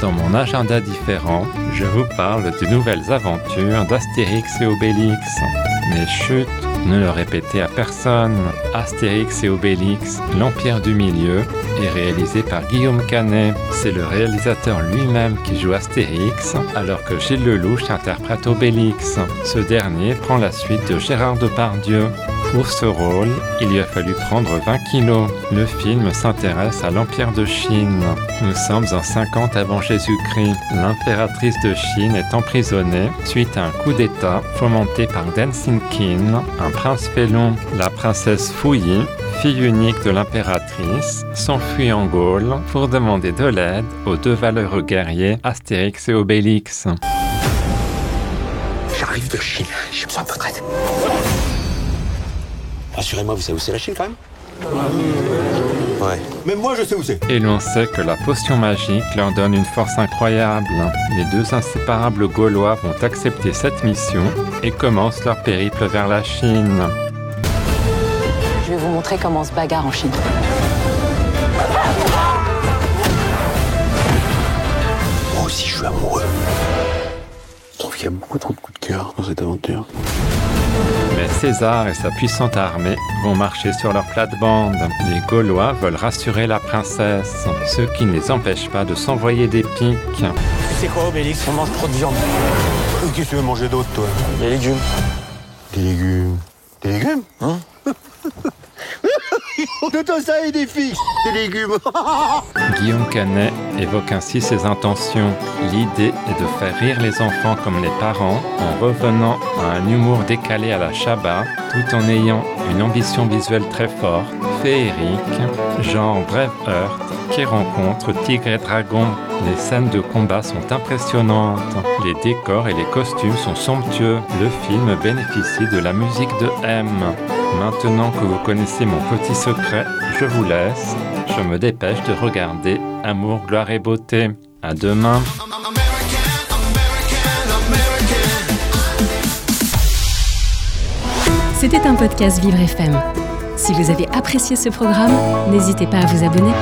dans mon agenda différent, je vous parle de nouvelles aventures d'Astérix et Obélix. Mais chut, ne le répétez à personne. Astérix et Obélix, l'Empire du Milieu, est réalisé par Guillaume Canet. C'est le réalisateur lui-même qui joue Astérix, alors que Gilles Lelouch interprète Obélix. Ce dernier prend la suite de Gérard Depardieu. Pour ce rôle, il lui a fallu prendre 20 kilos. Le film s'intéresse à l'Empire de Chine. Nous sommes en 50 avant Jésus-Christ. L'impératrice de Chine est emprisonnée suite à un coup d'État fomenté par Deng Xiaoping, un prince félon. La princesse Fouilly, fille unique de l'impératrice, s'enfuit en Gaule pour demander de l'aide aux deux valeureux guerriers Astérix et Obélix. J'arrive de Chine, j'ai besoin de votre aide. Rassurez-moi, vous savez où c'est la Chine quand même Ouais. Même moi, je sais où c'est. Et l'on sait que la potion magique leur donne une force incroyable. Les deux inséparables Gaulois vont accepter cette mission et commencent leur périple vers la Chine. Je vais vous montrer comment on se bagarre en Chine. Moi aussi, je suis amoureux. Je trouve qu'il y a beaucoup trop de coups de cœur dans cette aventure. Mais César et sa puissante armée vont marcher sur leur plate-bande. Les Gaulois veulent rassurer la princesse, ce qui ne les empêche pas de s'envoyer des piques. C'est quoi, Obélix? On mange trop de viande. Qu'est-ce que tu veux manger d'autre, toi? Des légumes. Des légumes. Des légumes? Hein? Tout ça des Guillaume Canet évoque ainsi ses intentions. L'idée est de faire rire les enfants comme les parents en revenant à un humour décalé à la Shabbat tout en ayant une ambition visuelle très forte, féerique, genre Braveheart qui rencontre Tigre et Dragon. Les scènes de combat sont impressionnantes. Les décors et les costumes sont somptueux. Le film bénéficie de la musique de M. Maintenant que vous connaissez mon petit secret, je vous laisse. Je me dépêche de regarder Amour, gloire et beauté. À demain. C'était un podcast Vivre FM. Si vous avez apprécié ce programme, n'hésitez pas à vous abonner.